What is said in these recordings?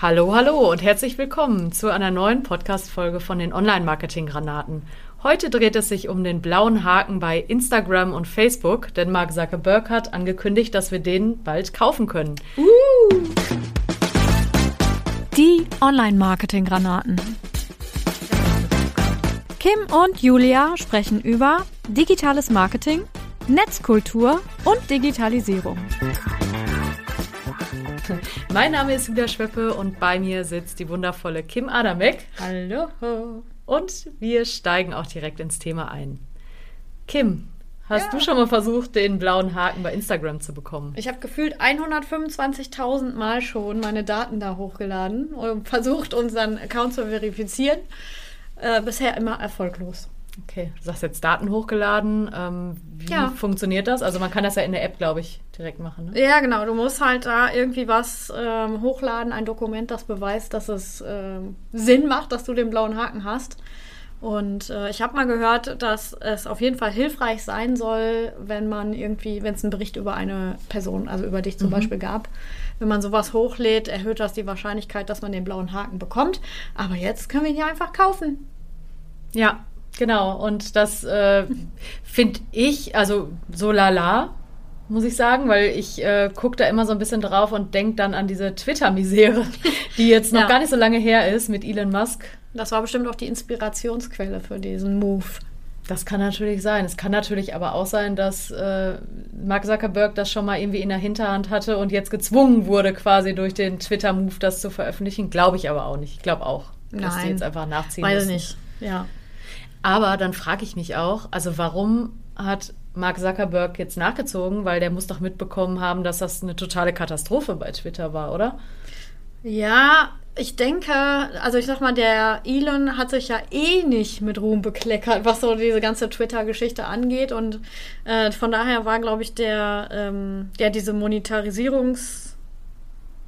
Hallo, hallo und herzlich willkommen zu einer neuen Podcast-Folge von den Online-Marketing-Granaten. Heute dreht es sich um den blauen Haken bei Instagram und Facebook, denn Mark Zuckerberg hat angekündigt, dass wir den bald kaufen können. Uh. Die Online-Marketing-Granaten. Kim und Julia sprechen über digitales Marketing, Netzkultur und Digitalisierung. Mein Name ist Julia Schweppe und bei mir sitzt die wundervolle Kim Adamek. Hallo. Und wir steigen auch direkt ins Thema ein. Kim, hast ja. du schon mal versucht, den blauen Haken bei Instagram zu bekommen? Ich habe gefühlt 125.000 Mal schon meine Daten da hochgeladen und versucht, unseren Account zu verifizieren. Äh, bisher immer erfolglos. Okay, du sagst jetzt Daten hochgeladen. Ähm, wie ja. funktioniert das? Also man kann das ja in der App, glaube ich, direkt machen. Ne? Ja, genau. Du musst halt da irgendwie was ähm, hochladen, ein Dokument, das beweist, dass es ähm, Sinn macht, dass du den blauen Haken hast. Und äh, ich habe mal gehört, dass es auf jeden Fall hilfreich sein soll, wenn man irgendwie, wenn es einen Bericht über eine Person, also über dich zum mhm. Beispiel gab, wenn man sowas hochlädt, erhöht das die Wahrscheinlichkeit, dass man den blauen Haken bekommt. Aber jetzt können wir ihn ja einfach kaufen. Ja, Genau, und das äh, finde ich, also so lala, muss ich sagen, weil ich äh, gucke da immer so ein bisschen drauf und denke dann an diese Twitter-Misere, die jetzt noch ja. gar nicht so lange her ist mit Elon Musk. Das war bestimmt auch die Inspirationsquelle für diesen Move. Das kann natürlich sein. Es kann natürlich aber auch sein, dass äh, Mark Zuckerberg das schon mal irgendwie in der Hinterhand hatte und jetzt gezwungen wurde, quasi durch den Twitter-Move das zu veröffentlichen. Glaube ich aber auch nicht. Ich glaube auch, dass Nein, die jetzt einfach nachziehen weiß müssen. nicht. Ja. Aber dann frage ich mich auch, also warum hat Mark Zuckerberg jetzt nachgezogen? Weil der muss doch mitbekommen haben, dass das eine totale Katastrophe bei Twitter war, oder? Ja, ich denke, also ich sag mal, der Elon hat sich ja eh nicht mit Ruhm bekleckert, was so diese ganze Twitter-Geschichte angeht. Und äh, von daher war, glaube ich, der, ähm, ja, diese Monetarisierungs-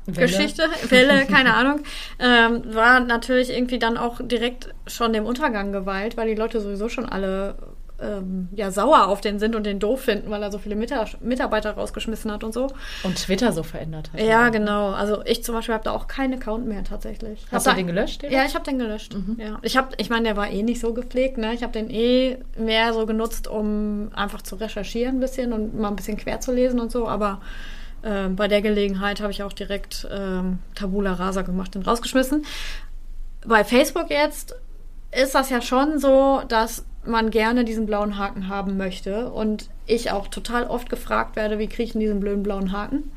Welle. Geschichte, Welle, keine Ahnung, ähm, war natürlich irgendwie dann auch direkt schon dem Untergang geweiht, weil die Leute sowieso schon alle ähm, ja sauer auf den sind und den doof finden, weil er so viele Mitarbeiter rausgeschmissen hat und so. Und Twitter so verändert hat. Ja, genau. Also ich zum Beispiel habe da auch keinen Account mehr tatsächlich. Hast hab du den gelöscht? Den? Ja, ich habe den gelöscht. Mhm. Ja. Ich habe, ich meine, der war eh nicht so gepflegt. Ne? Ich habe den eh mehr so genutzt, um einfach zu recherchieren ein bisschen und mal ein bisschen quer zu lesen und so. Aber äh, bei der Gelegenheit habe ich auch direkt ähm, Tabula Rasa gemacht und rausgeschmissen. Bei Facebook jetzt ist das ja schon so, dass man gerne diesen blauen Haken haben möchte und ich auch total oft gefragt werde, wie kriege ich denn diesen blöden blauen Haken?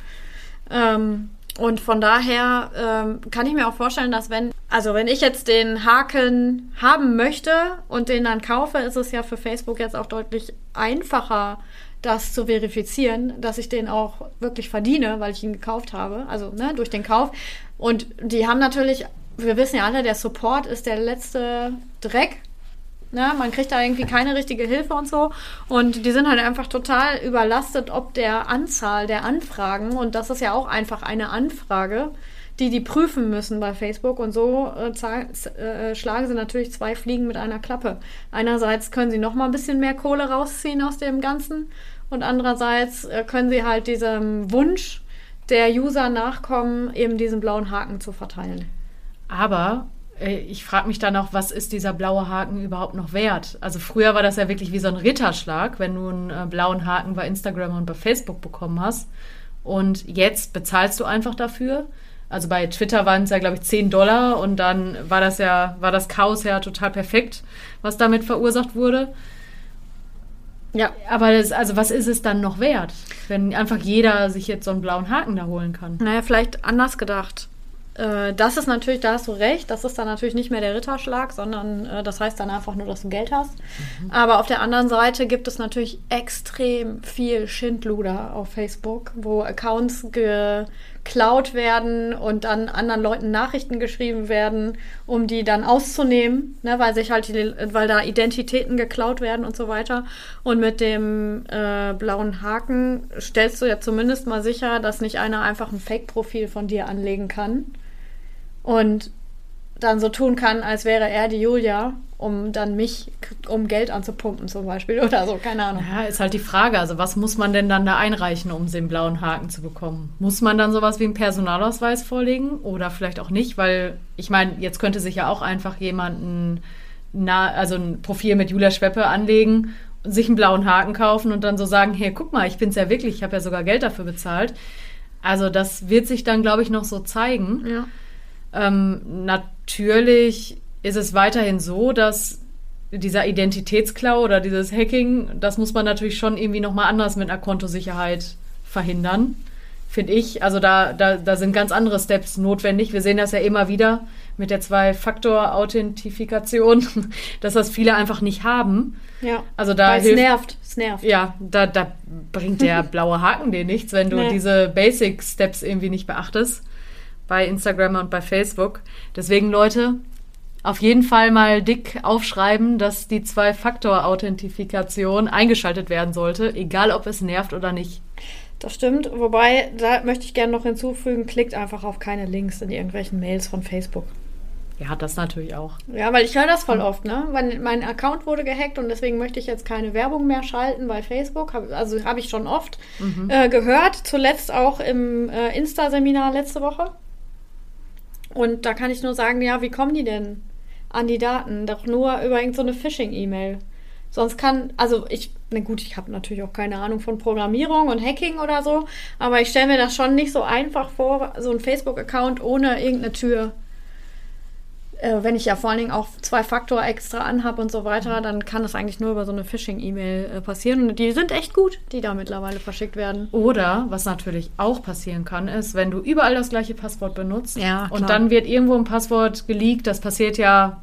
Ähm, und von daher ähm, kann ich mir auch vorstellen, dass wenn, also wenn ich jetzt den Haken haben möchte und den dann kaufe, ist es ja für Facebook jetzt auch deutlich einfacher, das zu verifizieren, dass ich den auch wirklich verdiene, weil ich ihn gekauft habe, also ne, durch den Kauf. Und die haben natürlich, wir wissen ja alle, der Support ist der letzte Dreck. Ne? Man kriegt da irgendwie keine richtige Hilfe und so. Und die sind halt einfach total überlastet, ob der Anzahl der Anfragen. Und das ist ja auch einfach eine Anfrage, die die prüfen müssen bei Facebook. Und so äh, äh, schlagen sie natürlich zwei Fliegen mit einer Klappe. Einerseits können sie noch mal ein bisschen mehr Kohle rausziehen aus dem Ganzen. Und andererseits äh, können sie halt diesem Wunsch der User nachkommen, eben diesen blauen Haken zu verteilen. Aber äh, ich frage mich dann auch, was ist dieser blaue Haken überhaupt noch wert? Also früher war das ja wirklich wie so ein Ritterschlag, wenn du einen äh, blauen Haken bei Instagram und bei Facebook bekommen hast. Und jetzt bezahlst du einfach dafür. Also bei Twitter waren es ja, glaube ich, 10 Dollar und dann war das ja, war das Chaos ja total perfekt, was damit verursacht wurde. Ja, aber das, also was ist es dann noch wert, wenn einfach jeder sich jetzt so einen blauen Haken da holen kann? Naja, vielleicht anders gedacht. Äh, das ist natürlich, da hast du recht, das ist dann natürlich nicht mehr der Ritterschlag, sondern äh, das heißt dann einfach nur, dass du Geld hast. Mhm. Aber auf der anderen Seite gibt es natürlich extrem viel Schindluder auf Facebook, wo Accounts ge geklaut werden und dann anderen Leuten Nachrichten geschrieben werden, um die dann auszunehmen, ne, weil sich halt weil da Identitäten geklaut werden und so weiter. Und mit dem äh, blauen Haken stellst du ja zumindest mal sicher, dass nicht einer einfach ein Fake-Profil von dir anlegen kann. Und dann so tun kann, als wäre er die Julia, um dann mich, um Geld anzupumpen zum Beispiel oder so, keine Ahnung. Ja, ist halt die Frage, also was muss man denn dann da einreichen, um den blauen Haken zu bekommen? Muss man dann sowas wie einen Personalausweis vorlegen oder vielleicht auch nicht? Weil ich meine, jetzt könnte sich ja auch einfach jemanden, also ein Profil mit Julia Schweppe anlegen sich einen blauen Haken kaufen und dann so sagen, hey, guck mal, ich bin's ja wirklich, ich habe ja sogar Geld dafür bezahlt. Also das wird sich dann, glaube ich, noch so zeigen. Ja. Ähm, natürlich ist es weiterhin so, dass dieser Identitätsklau oder dieses Hacking, das muss man natürlich schon irgendwie nochmal anders mit einer Kontosicherheit verhindern, finde ich. Also da, da, da sind ganz andere Steps notwendig. Wir sehen das ja immer wieder mit der Zwei-Faktor-Authentifikation, dass das viele einfach nicht haben. Ja. Also da Weil es hilft, nervt. Es nervt. ja, da, da bringt der blaue Haken dir nichts, wenn du Nee. diese Basic Steps irgendwie nicht beachtest. Bei Instagram und bei Facebook. Deswegen, Leute, auf jeden Fall mal dick aufschreiben, dass die Zwei-Faktor-Authentifikation eingeschaltet werden sollte, egal ob es nervt oder nicht. Das stimmt. Wobei, da möchte ich gerne noch hinzufügen, klickt einfach auf keine Links in irgendwelchen Mails von Facebook. Ja, das natürlich auch. Ja, weil ich höre das voll oft, ne? Mein, mein Account wurde gehackt und deswegen möchte ich jetzt keine Werbung mehr schalten bei Facebook. Hab, also habe ich schon oft äh, gehört. Zuletzt auch im äh, Insta-Seminar letzte Woche. Und da kann ich nur sagen, ja, wie kommen die denn an die Daten? Doch nur über irgendeine so Phishing-E-Mail. Sonst kann, also ich, na gut, ich habe natürlich auch keine Ahnung von Programmierung und Hacking oder so, aber ich stelle mir das schon nicht so einfach vor, so ein Facebook-Account ohne irgendeine Tür äh, wenn ich ja vor allen Dingen auch zwei Faktor extra anhab und so weiter, dann kann das eigentlich nur über so eine Phishing-E-Mail äh, passieren. Und die sind echt gut, die da mittlerweile verschickt werden. Oder, was natürlich auch passieren kann, ist, wenn du überall das gleiche Passwort benutzt Ja, und dann wird irgendwo ein Passwort geleakt, das passiert ja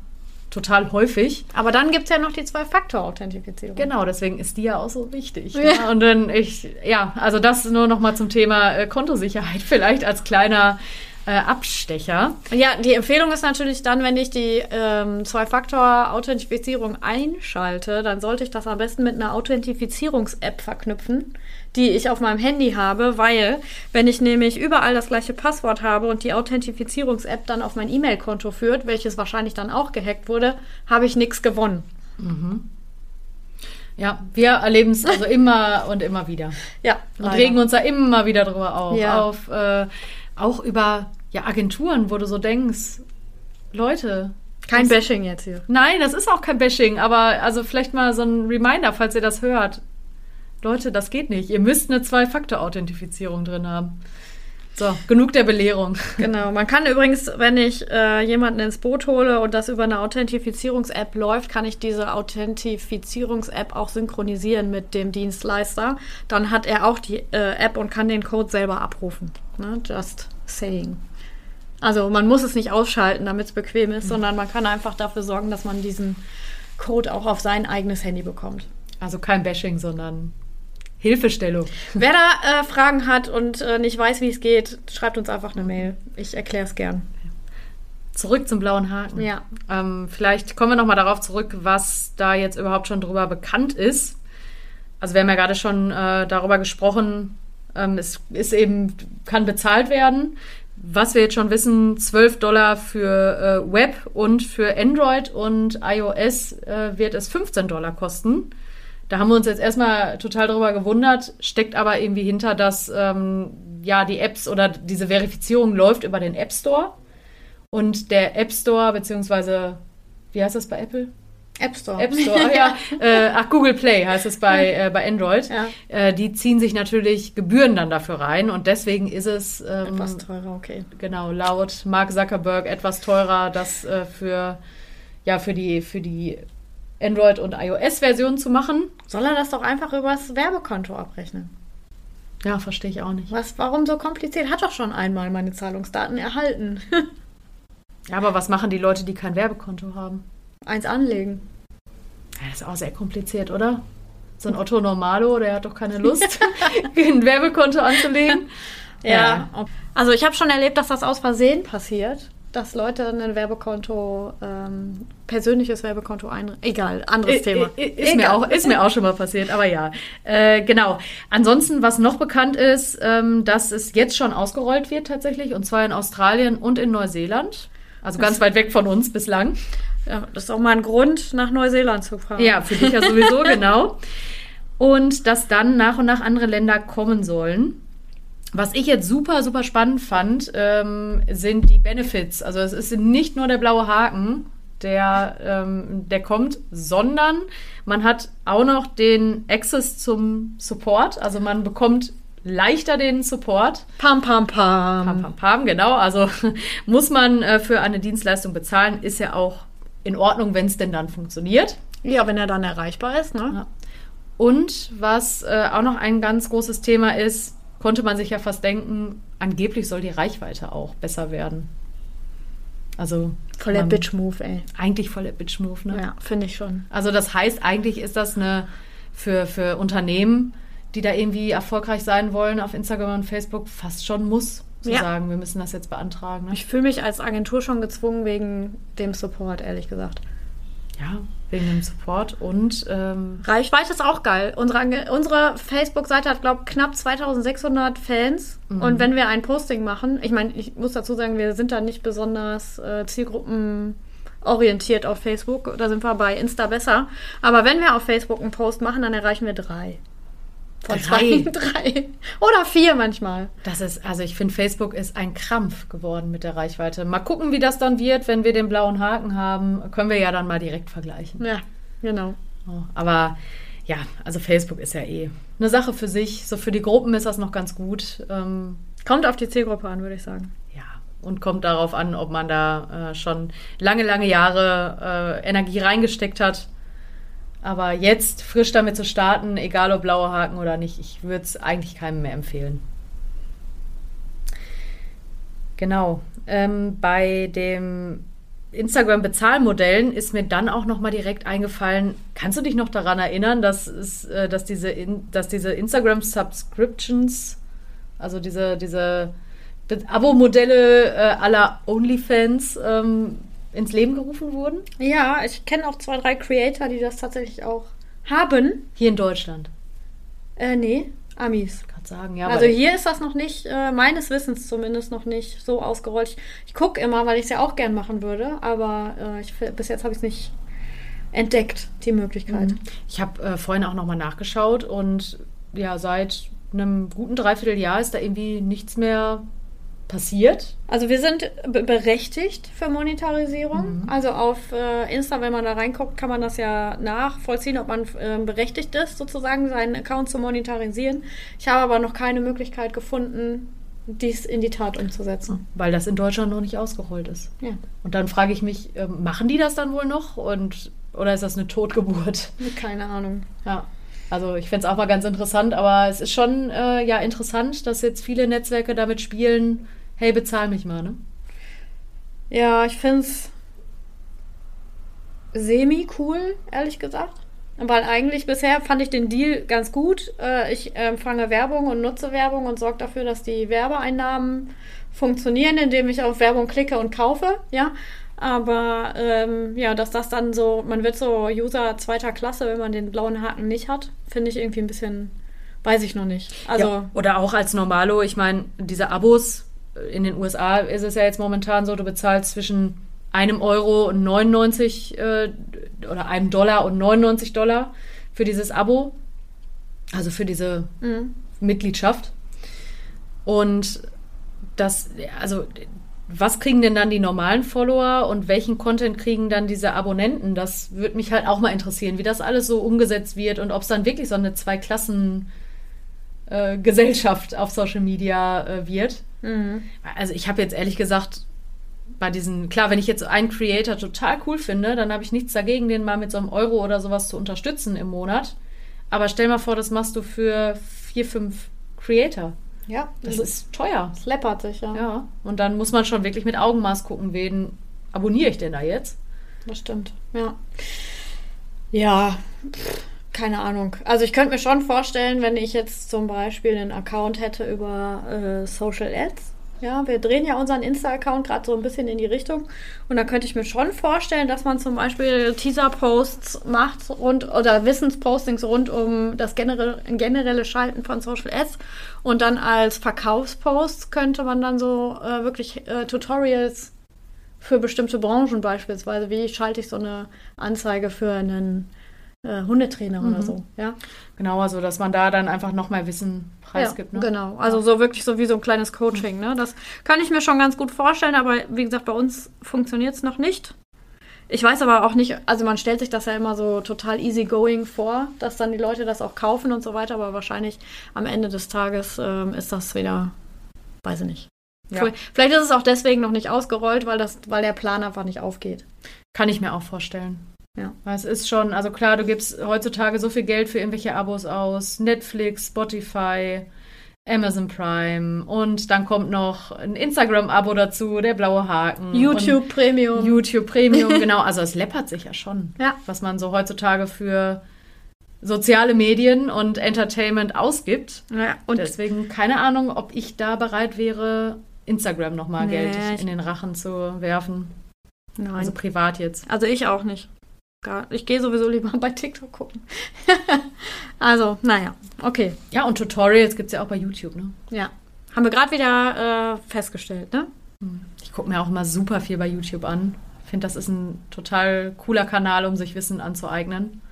total häufig. Aber dann gibt es ja noch die Zwei-Faktor-Authentifizierung. Genau, deswegen ist die ja auch so wichtig. Ja. Ne? Und dann ich, ja, also das nur noch mal zum Thema äh, Kontosicherheit vielleicht als kleiner äh, Abstecher. Ja, die Empfehlung ist natürlich dann, wenn ich die ähm, Zwei-Faktor-Authentifizierung einschalte, dann sollte ich das am besten mit einer Authentifizierungs-App verknüpfen, die ich auf meinem Handy habe, weil wenn ich nämlich überall das gleiche Passwort habe und die Authentifizierungs-App dann auf mein E-Mail-Konto führt, welches wahrscheinlich dann auch gehackt wurde, habe ich nichts gewonnen. Ja, wir erleben es also immer und immer wieder. Ja, Und leider. regen uns da immer wieder drüber auf. Ja. auf äh, auch über ja, Agenturen, wo du so denkst, Leute. Kein Bashing jetzt hier. Nein, das ist auch kein Bashing, aber also vielleicht mal so ein Reminder, falls ihr das hört. Leute, das geht nicht. Ihr müsst eine Zwei-Faktor-Authentifizierung drin haben. So, genug der Belehrung. Genau, man kann übrigens, wenn ich äh, jemanden ins Boot hole und das über eine Authentifizierungs-App läuft, kann ich diese Authentifizierungs-App auch synchronisieren mit dem Dienstleister. Dann hat er auch die äh, App und kann den Code selber abrufen. Ne? Just saying. Also man muss es nicht ausschalten, damit es bequem ist, sondern man kann einfach dafür sorgen, dass man diesen Code auch auf sein eigenes Handy bekommt. Also kein Bashing, sondern Hilfestellung. Wer da äh, Fragen hat und äh, nicht weiß, wie es geht, schreibt uns einfach eine Mail. Ich erkläre es gern. Zurück zum blauen Haken. Ja. Ähm, vielleicht kommen wir nochmal darauf zurück, was da jetzt überhaupt schon drüber bekannt ist. Also wir haben ja gerade schon äh, darüber gesprochen, ähm, es ist eben, kann bezahlt werden. Was wir jetzt schon wissen, 12 Dollar für äh, Web und für Android und iOS äh, wird es 15 Dollar kosten. Da haben wir uns jetzt erstmal total drüber gewundert, steckt aber irgendwie hinter, dass ähm, ja die Apps oder diese Verifizierung läuft über den App Store. Und der App Store, beziehungsweise, wie heißt das bei Apple? App Store. App Store, ach ja. Äh, ach, Google Play heißt es bei, äh, bei Android. Ja. Äh, die ziehen sich natürlich Gebühren dann dafür rein und deswegen ist es ähm, Etwas teurer, okay. genau laut Mark Zuckerberg etwas teurer, das äh, für ja für die für die Android und iOS-Version zu machen. Soll er das doch einfach übers Werbekonto abrechnen? Ja, verstehe ich auch nicht. Was, warum so kompliziert? Hat doch schon einmal meine Zahlungsdaten erhalten. Ja, aber was machen die Leute, die kein Werbekonto haben? Eins anlegen. Ja, das ist auch sehr kompliziert, oder? So ein Otto Normalo, der hat doch keine Lust, ein Werbekonto anzulegen. Also ich habe schon erlebt, dass das aus Versehen passiert. Dass Leute ein Werbekonto, ähm, persönliches Werbekonto ein... Egal, anderes Thema. Ist, mir auch, ist mir auch schon mal passiert, aber ja. Äh, genau. Ansonsten, was noch bekannt ist, ähm, dass es jetzt schon ausgerollt wird tatsächlich, und zwar in Australien und in Neuseeland. Also ganz weit weg von uns bislang. Ja, das ist auch mal ein Grund, nach Neuseeland zu fahren. Ja, für dich ja sowieso, genau. Und dass dann nach und nach andere Länder kommen sollen. Was ich jetzt super, super spannend fand, ähm, sind die Benefits. Also es ist nicht nur der blaue Haken, der, ähm, der kommt, sondern man hat auch noch den Access zum Support. Also man bekommt leichter den Support. Pam, pam, pam. Pam, pam, pam, genau. Also muss man äh, für eine Dienstleistung bezahlen, ist ja auch in Ordnung, wenn es denn dann funktioniert. Ja, wenn er dann erreichbar ist, ne? Ja. Und was äh, auch noch ein ganz großes Thema ist, konnte man sich ja fast denken, angeblich soll die Reichweite auch besser werden. Also Voll der Bitch-Move, ey. Eigentlich voll der Bitch-Move, ne? Ja, finde ich schon. Also das heißt, eigentlich ist das eine für, für Unternehmen, die da irgendwie erfolgreich sein wollen auf Instagram und Facebook, fast schon muss, zu Ja. sagen, wir müssen das jetzt beantragen. Ne? Ich fühle mich als Agentur schon gezwungen wegen dem Support, ehrlich gesagt. Ja, wegen dem Support und ähm, Reichweite ist auch geil. Unsere, unsere Facebook-Seite hat, glaube ich, knapp 2600 Fans. Und wenn wir ein Posting machen, ich meine, ich muss dazu sagen, wir sind da nicht besonders äh, zielgruppenorientiert auf Facebook. Da sind wir bei Insta besser. Aber wenn wir auf Facebook einen Post machen, dann erreichen wir drei. Von Drei? zwei, drei. Oder vier manchmal. das ist, also ich finde, Facebook ist ein Krampf geworden mit der Reichweite. Mal gucken, wie das dann wird, wenn wir den blauen Haken haben. Können wir ja dann mal direkt vergleichen. Ja, genau. Oh, aber ja, also Facebook ist ja eh eine Sache für sich. So für die Gruppen ist das noch ganz gut. Ähm, Kommt auf die Zielgruppe an, würde ich sagen. ja, und kommt darauf an, ob man da äh, schon lange, lange Jahre äh, Energie reingesteckt hat. Aber jetzt frisch damit zu starten, egal ob blauer Haken oder nicht, ich würde es eigentlich keinem mehr empfehlen. Genau. Ähm, bei dem Instagram-Bezahlmodellen ist mir dann auch noch mal direkt eingefallen, kannst du dich noch daran erinnern, dass, es, äh, dass diese, in, diese Instagram-Subscriptions, also diese, diese Abo-Modelle äh, aller OnlyFans ähm, ins Leben gerufen wurden? Ja, ich kenne auch zwei, drei Creator, die das tatsächlich auch haben. Hier in Deutschland. Äh, nee, Amis. Kann sagen, ja. also hier ist das noch nicht, äh, meines Wissens zumindest noch nicht so ausgerollt. Ich, ich gucke immer, weil ich es ja auch gern machen würde, aber äh, ich, bis jetzt habe ich es nicht entdeckt, die Möglichkeit. Ich habe äh, vorhin auch nochmal nachgeschaut und ja, seit einem guten Dreivierteljahr ist da irgendwie nichts mehr passiert. Also wir sind be- berechtigt für Monetarisierung. Also auf äh, Insta, wenn man da reinguckt, kann man das ja nachvollziehen, ob man äh, berechtigt ist, sozusagen seinen Account zu monetarisieren. Ich habe aber noch keine Möglichkeit gefunden, dies in die Tat umzusetzen. Weil das in Deutschland noch nicht ausgerollt ist. Ja, Und dann frage ich mich, ähm, machen die das dann wohl noch? Und, oder ist das eine Totgeburt? keine Ahnung. Ja. Also ich fände es auch mal ganz interessant, aber es ist schon äh, ja interessant, dass jetzt viele Netzwerke damit spielen, hey, bezahl mich mal, ne? Ja, ich finde es semi-cool, ehrlich gesagt. Weil eigentlich bisher fand ich den Deal ganz gut. Äh, Ich empfange Werbung und nutze Werbung und sorge dafür, dass die Werbeeinnahmen funktionieren, indem ich auf Werbung klicke und kaufe, ja. Aber ähm, ja, dass das dann so, man wird so User zweiter Klasse, wenn man den blauen Haken nicht hat, finde ich irgendwie ein bisschen, weiß ich noch nicht. Also ja, oder auch als Normalo, ich meine, diese Abos, in den USA ist es ja jetzt momentan so, du bezahlst zwischen einem Euro und 99 äh, oder einem Dollar und 99 Dollar für dieses Abo, also für diese mhm. Mitgliedschaft. Und das, also was kriegen denn dann die normalen Follower und welchen Content kriegen dann diese Abonnenten? Das würde mich halt auch mal interessieren, wie das alles so umgesetzt wird und ob es dann wirklich so eine Zwei-Klassen- äh, auf Social Media äh, wird. Mhm. Also ich habe jetzt ehrlich gesagt bei diesen, klar, wenn ich jetzt einen Creator total cool finde, dann habe ich nichts dagegen, den mal mit so einem Euro oder sowas zu unterstützen im Monat. Aber stell mal vor, das machst du für vier, fünf Creator. ja, Das das ist teuer. es läppert sich, ja. Ja. Und dann muss man schon wirklich mit Augenmaß gucken, wen abonniere ich denn da jetzt? Das stimmt, ja. Ja, pff, keine Ahnung. Also ich könnte mir schon vorstellen, wenn ich jetzt zum Beispiel einen Account hätte über äh, Social Ads. Ja, wir drehen ja unseren Insta-Account gerade so ein bisschen in die Richtung. Und da könnte ich mir schon vorstellen, dass man zum Beispiel Teaser-Posts macht rund oder Wissenspostings rund um das generelle, generelle Schalten von Social Ads. Und dann als Verkaufsposts könnte man dann so äh, wirklich äh, Tutorials für bestimmte Branchen beispielsweise. Wie schalte ich so eine Anzeige für einen äh, Hundetrainer Mhm. oder so? Ja, Genau, also dass man da dann einfach noch mehr Wissen preisgibt. ja ne? genau. Also so wirklich so wie so ein kleines Coaching. Ne? Das kann ich mir schon ganz gut vorstellen, aber wie gesagt, bei uns funktioniert es noch nicht. Ich weiß aber auch nicht, also man stellt sich das ja immer so total easygoing vor, dass dann die Leute das auch kaufen und so weiter, aber wahrscheinlich am Ende des Tages ähm, ist das wieder, weiß ich nicht. Ja. Vielleicht ist es auch deswegen noch nicht ausgerollt, weil, das, weil der Plan einfach nicht aufgeht. Kann ich mir auch vorstellen. Ja. Weil es ist schon, also klar, du gibst heutzutage so viel Geld für irgendwelche Abos aus. Netflix, Spotify, Amazon Prime und dann kommt noch ein Instagram-Abo dazu, der blaue Haken. YouTube Premium. YouTube Premium, genau. Also es läppert sich ja schon, Ja. was man so heutzutage für soziale Medien und Entertainment ausgibt. ja, Und deswegen keine Ahnung, ob ich da bereit wäre, Instagram nochmal Nee, Geld in den Rachen zu werfen. nein. Also privat jetzt. Also ich auch nicht. Ich gehe sowieso lieber bei TikTok gucken. also, naja, okay. Ja, und Tutorials gibt es ja auch bei YouTube, ne? Ja. Haben wir gerade wieder äh, festgestellt, ne? Ich gucke mir auch immer super viel bei YouTube an. Ich finde, das ist ein total cooler Kanal, um sich Wissen anzueignen.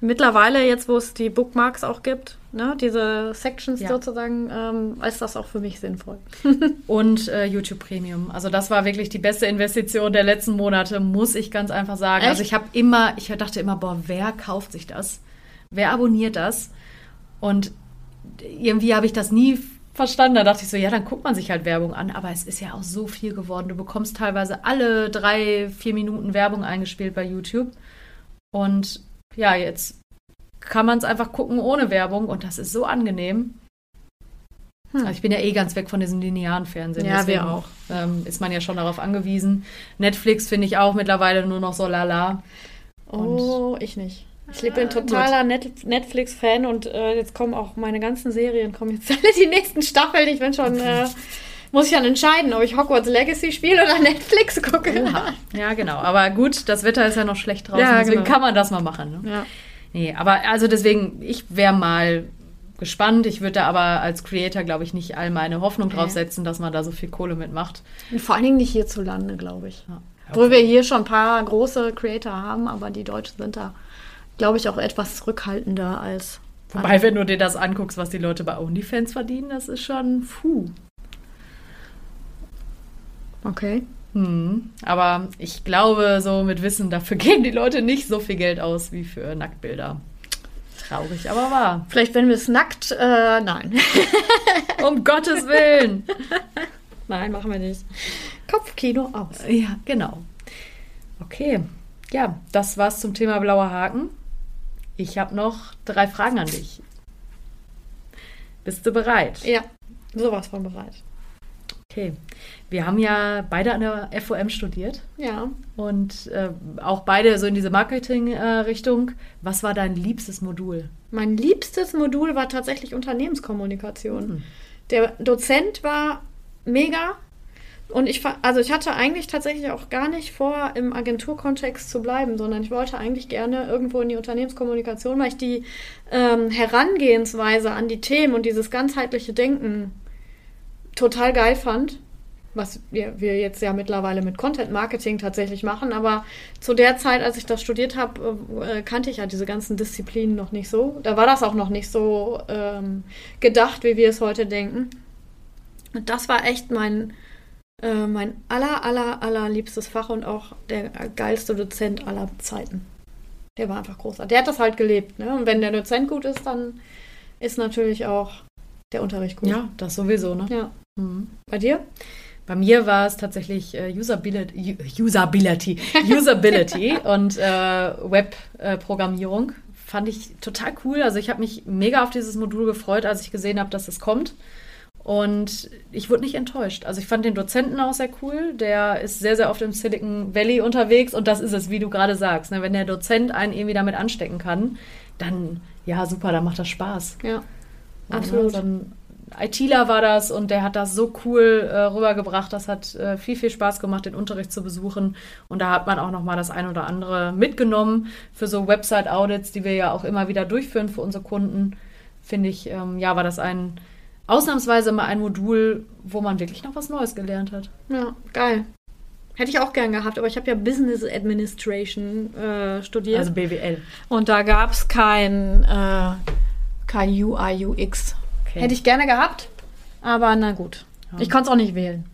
Mittlerweile, jetzt wo es die Bookmarks auch gibt, ne, diese Sections Ja. sozusagen, ähm, ist das auch für mich sinnvoll. Und äh, YouTube Premium. Also das war wirklich die beste Investition der letzten Monate, muss ich ganz einfach sagen. Echt? Also ich habe immer, ich dachte immer, boah, wer kauft sich das? Wer abonniert das? Und irgendwie habe ich das nie verstanden. Da dachte ich so, ja, dann guckt man sich halt Werbung an. Aber es ist ja auch so viel geworden. Du bekommst teilweise alle drei, vier Minuten Werbung eingespielt bei YouTube. Und ja, jetzt kann man es einfach gucken ohne Werbung. Und das ist so angenehm. Hm. Also ich bin ja eh ganz weg von diesem linearen Fernsehen. Ja, wir deswegen, auch. Ähm, ist man ja schon darauf angewiesen. Netflix finde ich auch mittlerweile nur noch so lala. Oh, ich nicht. Ich bin Ah, totaler Net Netflix-Fan und äh, jetzt kommen auch meine ganzen Serien, kommen jetzt alle die nächsten Staffeln. Ich bin schon, äh, muss ich dann entscheiden, ob ich Hogwarts Legacy spiele oder Netflix gucke. Oha. Ja, genau. Aber gut, das Wetter ist ja noch schlecht draußen, Ja, deswegen genau. kann man das mal machen. Ne? Ja. Nee, aber also deswegen, ich wäre mal gespannt. Ich würde da aber als Creator, glaube ich, nicht all meine Hoffnung drauf setzen, dass man da so viel Kohle mitmacht. Und vor allen Dingen nicht hierzulande, glaube ich. Ja. Obwohl wir hier schon ein paar große Creator haben, aber die Deutschen sind da, glaube ich, auch etwas zurückhaltender als. Wobei, wenn du dir das anguckst, was die Leute bei OnlyFans verdienen, das ist schon puh. Okay. Hm. Aber ich glaube, so mit Wissen, dafür geben die Leute nicht so viel Geld aus wie für Nacktbilder. Traurig, aber wahr. Vielleicht, wenn wir es nackt. Äh, nein. Um Gottes Willen. nein, machen wir nicht. Kopfkino aus. Ja, genau. Okay. Ja, das war's zum Thema blauer Haken. Ich habe noch drei Fragen an dich. Bist du bereit? Ja, sowas von bereit. Okay. Wir haben ja beide an der FOM studiert Ja. und äh, auch beide so in diese Marketing-Richtung. Was war dein liebstes Modul? Mein liebstes Modul war tatsächlich Unternehmenskommunikation. Hm. Der Dozent war mega. Und ich, also ich hatte eigentlich tatsächlich auch gar nicht vor, im Agenturkontext zu bleiben, sondern ich wollte eigentlich gerne irgendwo in die Unternehmenskommunikation, weil ich die ähm, Herangehensweise an die Themen und dieses ganzheitliche Denken total geil fand. Was wir, wir jetzt ja mittlerweile mit Content Marketing tatsächlich machen. Aber zu der Zeit, als ich das studiert habe, äh, kannte ich ja diese ganzen Disziplinen noch nicht so. Da war das auch noch nicht so ähm, gedacht, wie wir es heute denken. Und das war echt mein, äh, mein aller, aller, aller liebstes Fach und auch der geilste Dozent aller Zeiten. Der war einfach großartig. Der hat das halt gelebt. Ne? Und wenn der Dozent gut ist, dann ist natürlich auch der Unterricht gut. Ja, das sowieso, ne? ja. Mhm. Bei dir? Bei mir war es tatsächlich äh, Usability, Usability, Usability und äh, Webprogrammierung. Fand ich total cool. Also ich habe mich mega auf dieses Modul gefreut, als ich gesehen habe, dass es kommt. Und ich wurde nicht enttäuscht. Also ich fand den Dozenten auch sehr cool. Der ist sehr, sehr oft im Silicon Valley unterwegs. Und das ist es, wie du gerade sagst. Ne? Wenn der Dozent einen irgendwie damit anstecken kann, dann, ja, super, dann macht das Spaß. Ja. Ja, Absolut. Ne? Dann ITler war das und der hat das so cool äh, rübergebracht. Das hat äh, viel, viel Spaß gemacht, den Unterricht zu besuchen. Und da hat man auch noch mal das ein oder andere mitgenommen für so Website-Audits, die wir ja auch immer wieder durchführen für unsere Kunden. Finde ich, ähm, ja, war das ein ausnahmsweise mal ein Modul, wo man wirklich noch was Neues gelernt hat. Ja, geil. Hätte ich auch gern gehabt, aber ich habe ja Business Administration äh, studiert. Also BWL. Und da gab es kein, äh, kein UI, UX. Okay. Hätte ich gerne gehabt, aber na gut. Ich konnte es auch nicht wählen.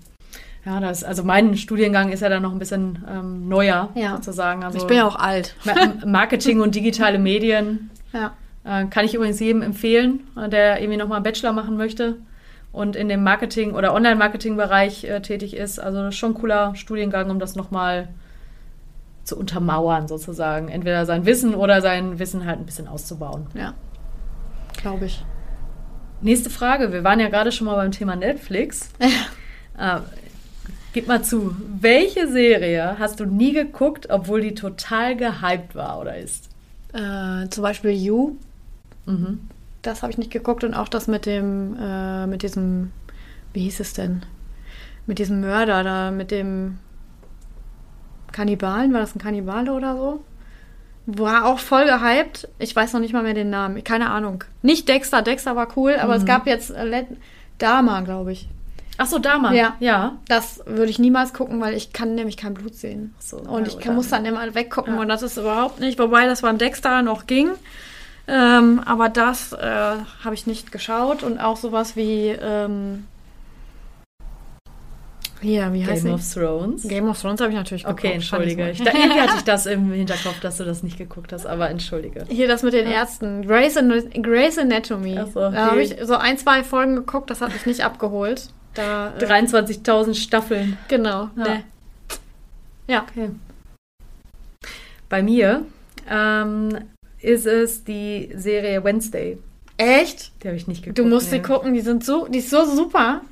Ja, das, also mein Studiengang ist ja dann noch ein bisschen ähm, neuer, Ja. sozusagen. Also Ich bin ja auch alt. Ma- Marketing und digitale Medien Ja. äh, kann ich übrigens jedem empfehlen, äh, der irgendwie nochmal einen Bachelor machen möchte und in dem Marketing- oder Online-Marketing-Bereich äh, tätig ist. Also das ist schon ein cooler Studiengang, um das nochmal zu untermauern, sozusagen. Entweder sein Wissen oder sein Wissen halt ein bisschen auszubauen. Ja. Glaube ich. Nächste Frage. Wir waren ja gerade schon mal beim Thema Netflix. Äh, gib mal zu, welche Serie hast du nie geguckt, obwohl die total gehypt war oder ist? Äh, zum Beispiel You, Mhm. das habe ich nicht geguckt und auch das mit dem, äh, mit diesem, wie hieß es denn? Mit diesem Mörder da, mit dem Kannibalen, war das ein Kannibale oder so? War auch voll gehypt. Ich weiß noch nicht mal mehr den Namen. Keine Ahnung. Nicht Dexter, Dexter war cool, aber es gab jetzt äh, Dama, glaube ich. Ach so, Dama. Ja. Ja. Das würde ich niemals gucken, weil ich kann nämlich kein Blut sehen. so, und ich kann, muss dann- dann immer weggucken Ja. und das ist überhaupt nicht. Wobei das beim Dexter noch ging. Ähm, aber das äh, habe ich nicht geschaut und auch sowas wie ähm, hier, wie heißt Game of Thrones. Game of Thrones habe ich natürlich geguckt. Okay, entschuldige. Ich, da, irgendwie hatte ich das im Hinterkopf, dass du das nicht geguckt hast, aber entschuldige. Hier das mit den Ärzten. Grey's, Grey's Anatomy. Ach so, da habe ich so ein, zwei Folgen geguckt, das hat mich nicht abgeholt. Da, äh, 23.000 Staffeln. Genau. Ja. Nee. Ja. Okay. Bei mir ähm, ist es die Serie Wednesday. Echt? Die habe ich nicht geguckt. Du musst nee. sie gucken, die sind so, die ist so super.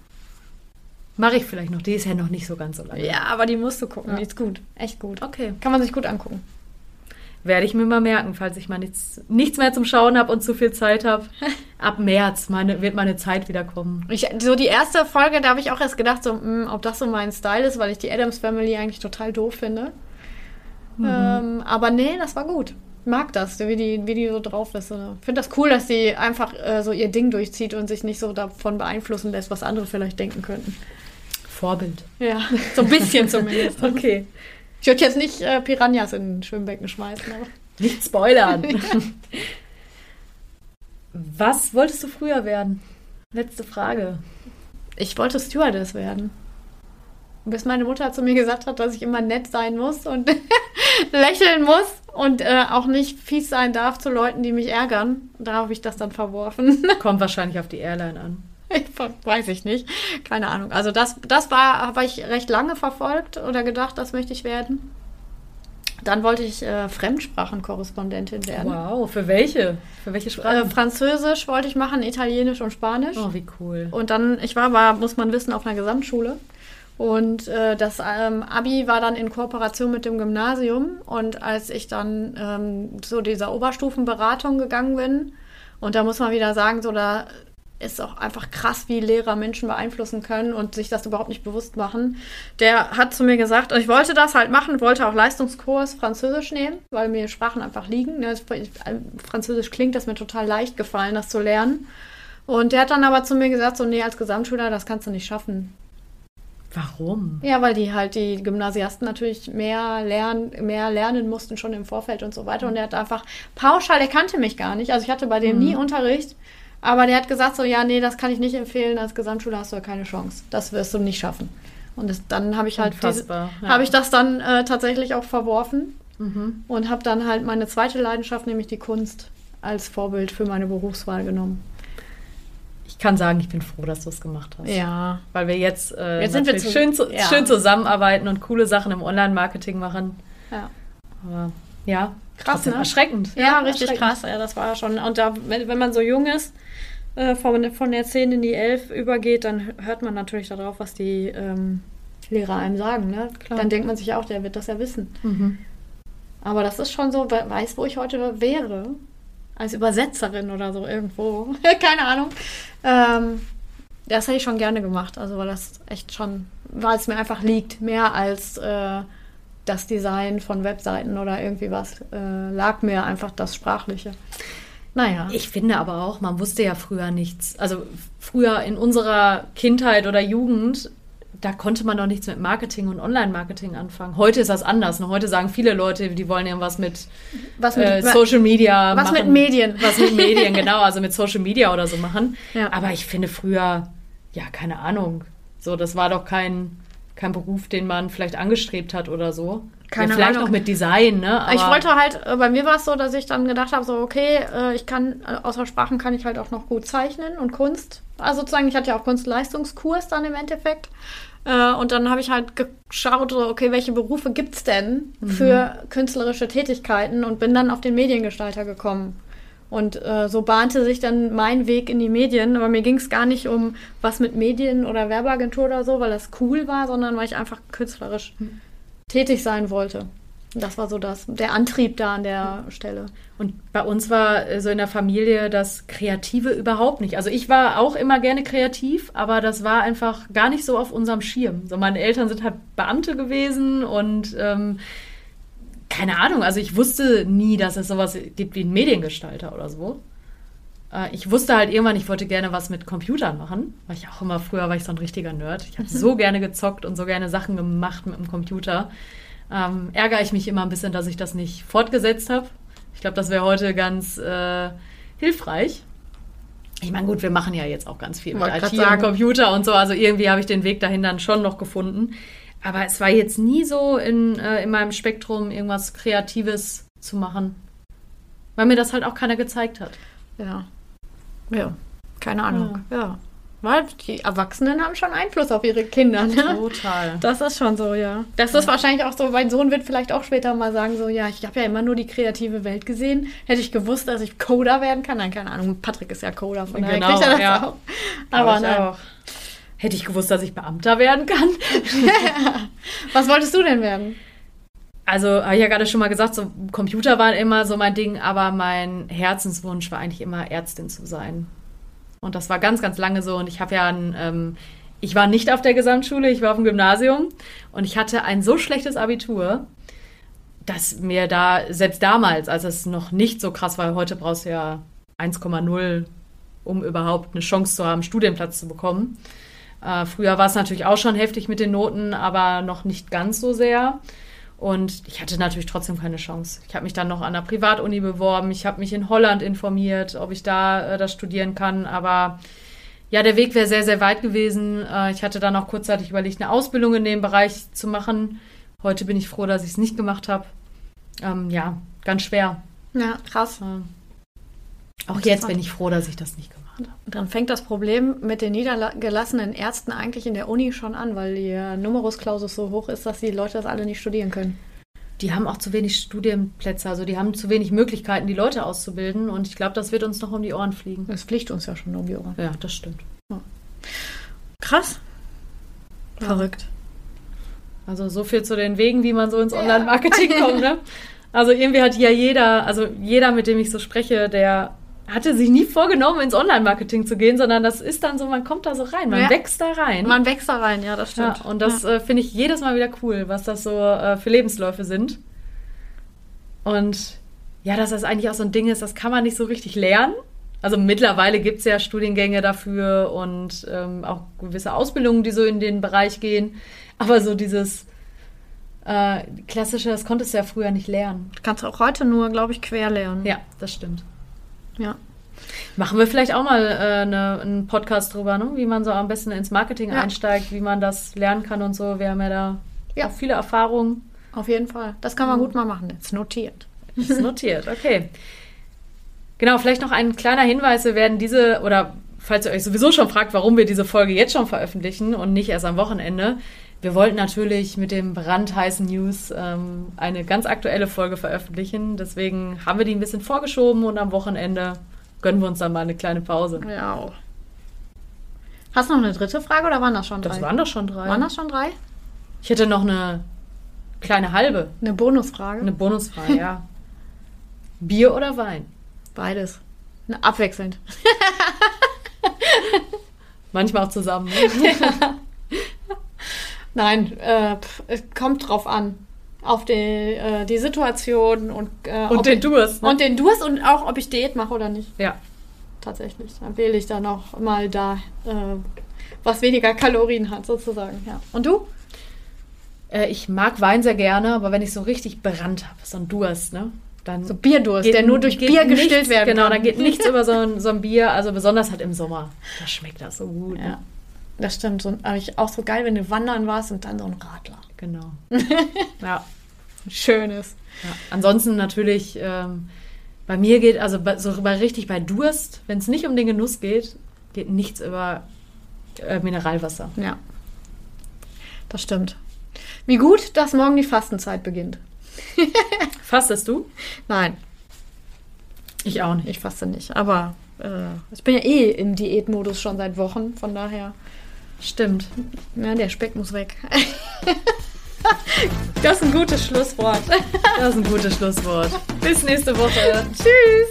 Mache ich vielleicht noch. Die ist ja noch nicht so ganz so lange. Ja, aber die musst du gucken, Ja. die ist gut. Echt gut. Okay. Kann man sich gut angucken. Werde ich mir mal merken, falls ich mal nichts, nichts mehr zum Schauen habe und zu viel Zeit habe. Ab März meine, wird meine Zeit wieder kommen. Ich, so die erste Folge, da habe ich auch erst gedacht, so, mh, ob das so mein Style ist, weil ich die Adams Family eigentlich total doof finde. Ähm, aber nee, das war gut. Ich mag das, wie die, wie die so drauf ist. Ich finde das cool, dass sie einfach äh, so ihr Ding durchzieht und sich nicht so davon beeinflussen lässt, was andere vielleicht denken könnten. Vorbild. Ja, so ein bisschen zumindest. Okay. Ich würde jetzt nicht äh, Piranhas in ein Schwimmbecken schmeißen, aber. Nicht spoilern. Was wolltest du früher werden? Letzte Frage. Ich wollte Stewardess werden. Bis meine Mutter zu mir gesagt hat, dass ich immer nett sein muss und lächeln muss und äh, auch nicht fies sein darf zu Leuten, die mich ärgern. Da habe ich das dann verworfen. Kommt wahrscheinlich auf die Airline an. Weiß ich nicht. Keine Ahnung. Also das, das war, habe ich recht lange verfolgt oder gedacht, das möchte ich werden. Dann wollte ich äh, Fremdsprachenkorrespondentin werden. Wow, für welche? Für welche Äh, Sprache? Französisch wollte ich machen, Italienisch und Spanisch. oh, wie cool. Und dann, ich war, war, muss man wissen, auf einer Gesamtschule. Und äh, das ähm, Abi war dann in Kooperation mit dem Gymnasium. Und als ich dann ähm, zu dieser Oberstufenberatung gegangen bin, und da muss man wieder sagen, so da ist auch einfach krass, wie Lehrer Menschen beeinflussen können und sich das überhaupt nicht bewusst machen. Der hat zu mir gesagt, ich wollte das halt machen, wollte auch Leistungskurs Französisch nehmen, weil mir Sprachen einfach liegen. ne. Französisch klingt das mir total leicht gefallen, das zu lernen. Und der hat dann aber zu mir gesagt, so, nee, als Gesamtschüler, das kannst du nicht schaffen. Warum? Ja, weil die halt, die Gymnasiasten natürlich mehr lernen, mehr lernen mussten schon im Vorfeld und so weiter. Und der hat einfach pauschal, der kannte mich gar nicht. Also ich hatte bei dem nie Unterricht. Aber der hat gesagt so, ja, nee, das kann ich nicht empfehlen. Als Gesamtschüler hast du ja keine Chance. Das wirst du nicht schaffen. Und das, dann habe ich halt diese, ja. habe ich das dann äh, tatsächlich auch verworfen Mhm. und habe dann halt meine zweite Leidenschaft, nämlich die Kunst, als Vorbild für meine Berufswahl genommen. Ich kann sagen, ich bin froh, dass du es gemacht hast. Ja. Weil wir jetzt, äh, Jetzt sind wir zu- schön, zu, ja. schön zusammenarbeiten und coole Sachen im Online-Marketing machen. Ja. Aber ja, Krass, ne? erschreckend. Ja, richtig erschreckend. krass. Ja, das war schon. Und da, wenn, wenn man so jung ist, äh, von, von der 10 in die 11 übergeht, dann hört man natürlich darauf, was die ähm, Lehrer einem sagen. Ne? Klar. Dann denkt man sich auch, der wird das ja wissen. Mhm. Aber das ist schon so, wer weiß, wo ich heute wäre. Als Übersetzerin oder so irgendwo. Keine Ahnung. Ähm, das hätte ich schon gerne gemacht. Also, weil das echt schon, weil es mir einfach liegt. Mehr als äh, das Design von Webseiten oder irgendwie was. Äh, lag mir einfach das Sprachliche. Naja. Ich finde aber auch, man wusste ja früher nichts. Also früher in unserer Kindheit oder Jugend da konnte man noch nichts mit Marketing und Online-Marketing anfangen. Heute ist das anders. Ne? Heute sagen viele Leute, die wollen irgendwas mit, Was mit- äh, Social Media Was machen. mit Medien. Was mit Medien, genau. Also mit Social Media oder so machen. Ja. Aber ich finde früher, ja, keine Ahnung. So, das war doch kein, kein Beruf, den man vielleicht angestrebt hat oder so. Keine ja, vielleicht Ahnung. noch mit Design, ne? Aber ich wollte halt, äh, bei mir war es so, dass ich dann gedacht habe, so, okay, äh, ich kann, äh, außer Sprachen kann ich halt auch noch gut zeichnen und Kunst. Also sozusagen, ich hatte ja auch Kunstleistungskurs dann im Endeffekt. Und dann habe ich halt geschaut, so, okay, welche Berufe gibt es denn für künstlerische Tätigkeiten und bin dann auf den Mediengestalter gekommen. Und äh, so bahnte sich dann mein Weg in die Medien. Aber mir ging es gar nicht um was mit Medien oder Werbeagentur oder so, weil das cool war, sondern weil ich einfach künstlerisch tätig sein wollte. Das war so das, der Antrieb da an der Stelle. Und bei uns war äh, so in der Familie das Kreative überhaupt nicht. Also ich war auch immer gerne kreativ, aber das war einfach gar nicht so auf unserem Schirm. So meine Eltern sind halt Beamte gewesen und ähm, keine Ahnung, also ich wusste nie, dass es sowas gibt wie einen Mediengestalter oder so. Äh, ich wusste halt irgendwann, ich wollte gerne was mit Computern machen, weil ich auch immer früher war ich so ein richtiger Nerd. Ich habe so gerne gezockt und so gerne Sachen gemacht mit dem Computer. Ähm, ärgere ich mich immer ein bisschen, dass ich das nicht fortgesetzt habe. Ich glaube, das wäre heute ganz äh, hilfreich. Ich meine, gut, wir machen ja jetzt auch ganz viel mit IT und sagen. Computer und so. Also irgendwie habe ich den Weg dahin dann schon noch gefunden. Aber es war jetzt nie so in, äh, in meinem Spektrum, irgendwas Kreatives zu machen. Weil mir das halt auch keiner gezeigt hat. Ja. Ja. Keine Ahnung. Ja. Weil die Erwachsenen haben schon Einfluss auf ihre Kinder, ne? Total. Das ist schon so, ja. Das ist wahrscheinlich auch so, mein Sohn wird vielleicht auch später mal sagen, so, ja, ich habe ja immer nur die kreative Welt gesehen. Hätte ich gewusst, dass ich Coder werden kann, dann keine Ahnung. Patrick ist ja Coder, von daher Genau, kriegt er das ja. auch. Aber ich nein. auch. Hätte ich gewusst, dass ich Beamter werden kann? Was wolltest du denn werden? Also, habe ich ja gerade schon mal gesagt, so Computer waren immer so mein Ding, aber mein Herzenswunsch war eigentlich immer Ärztin zu sein. Und das war ganz, ganz lange so. Und ich habe ja ein, ähm, ich war nicht auf der Gesamtschule, ich war auf dem Gymnasium und ich hatte ein so schlechtes Abitur, dass mir da, selbst damals, als es noch nicht so krass war, heute brauchst du ja 1,0, um überhaupt eine Chance zu haben, einen Studienplatz zu bekommen. Äh, früher war es natürlich auch schon heftig mit den Noten, aber noch nicht ganz so sehr. Und ich hatte natürlich trotzdem keine Chance. Ich habe mich dann noch an der Privatuni beworben. Ich habe mich in Holland informiert, ob ich da äh, das studieren kann. Aber ja, der Weg wäre sehr, sehr weit gewesen. Äh, ich hatte dann auch kurzzeitig überlegt, eine Ausbildung in dem Bereich zu machen. Heute bin ich froh, dass ich es nicht gemacht habe. Ähm, ja, ganz schwer. Ja, krass. Ähm, auch jetzt bin ich froh, dass ich das nicht gemacht habe. Dann fängt das Problem mit den niedergelassenen Ärzten eigentlich in der Uni schon an, weil ihr Numerus Clausus so hoch ist, dass die Leute das alle nicht studieren können. Die haben auch zu wenig Studienplätze, also die haben zu wenig Möglichkeiten, die Leute auszubilden. Und ich glaube, das wird uns noch um die Ohren fliegen. Das fliegt uns ja schon um die Ohren. Ja, das stimmt. Krass. Verrückt. Also so viel zu den Wegen, wie man so ins Online-Marketing kommt. Ne? Also irgendwie hat ja jeder, also jeder, mit dem ich so spreche, der hatte sich nie vorgenommen, ins Online-Marketing zu gehen, sondern das ist dann so, man kommt da so rein, man Ja. wächst da rein. Man wächst da rein, ja, das ja, stimmt. und das äh, finde ich jedes Mal wieder cool, was das so äh, für Lebensläufe sind. Und ja, dass das eigentlich auch so ein Ding ist, das kann man nicht so richtig lernen. Also mittlerweile gibt es ja Studiengänge dafür und ähm, auch gewisse Ausbildungen, die so in den Bereich gehen. Aber so dieses äh, klassische, das konntest du ja früher nicht lernen. Kannst auch heute nur, glaube ich, quer lernen. Ja, das stimmt. Ja. Machen wir vielleicht auch mal äh, ne, einen Podcast drüber, ne? wie man so am besten ins Marketing Ja. einsteigt, wie man das lernen kann und so. Wir haben ja da Ja. auch viele Erfahrungen. Auf jeden Fall. Das kann man gut mal machen. Jetzt notiert. Ist notiert, okay. Genau, vielleicht noch ein kleiner Hinweis. Wir werden diese, oder falls ihr euch sowieso schon fragt, warum wir diese Folge jetzt schon veröffentlichen und nicht erst am Wochenende. Wir wollten natürlich mit dem brandheißen News ähm, eine ganz aktuelle Folge veröffentlichen. Deswegen haben wir die ein bisschen vorgeschoben und am Wochenende gönnen wir uns dann mal eine kleine Pause. Ja. Hast du noch eine dritte Frage oder waren das schon drei? Das waren doch schon drei. Waren das schon drei? Ich hätte noch eine kleine halbe, Eine Bonusfrage? eine Bonusfrage, ja. Bier oder Wein? Beides. Ne, abwechselnd. Manchmal auch zusammen. Ne? Nein, äh, es kommt drauf an. Auf die, äh, die Situation und, äh, Und den ich, Durst. Ne? Und den Durst und auch, ob ich Diät mache oder nicht. ja. Tatsächlich. Dann wähle ich dann auch mal da. Äh, was weniger Kalorien hat, sozusagen. Ja. Und du? Äh, ich mag Wein sehr gerne, aber wenn ich so richtig Brand habe, so ein Durst, ne? Dann So Bierdurst, geht- der nur durch Bier gestillt nichts, werden Genau, kann. dann geht nichts über so ein, so ein Bier, also besonders halt im Sommer. Da schmeckt das so gut. Ja, Ne? Das stimmt. So, aber ich, auch so geil, wenn du wandern warst und dann so ein Radler. Genau. ja. Schönes. Ja. Ansonsten natürlich, ähm, bei mir geht, also bei, so bei richtig bei Durst, wenn es nicht um den Genuss geht, geht nichts über äh, Mineralwasser. Ja. Das stimmt. Wie gut, dass morgen die Fastenzeit beginnt. Fastest du? Nein, Ich auch nicht. ich faste nicht. Aber äh, ich bin ja eh im Diätmodus schon seit Wochen. Von daher, Stimmt. ja, der Speck muss weg. das ist ein gutes Schlusswort. Das ist ein gutes Schlusswort. Bis nächste Woche. Tschüss.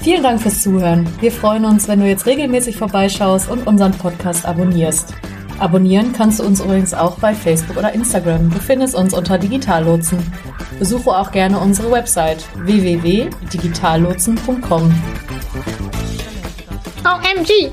Vielen Dank fürs Zuhören. Wir freuen uns, wenn du jetzt regelmäßig vorbeischaust und unseren Podcast abonnierst. Abonnieren kannst du uns übrigens auch bei Facebook oder Instagram. Du findest uns unter Digitallotsen. Besuche auch gerne unsere Website www.digitallotsen.com. OMG.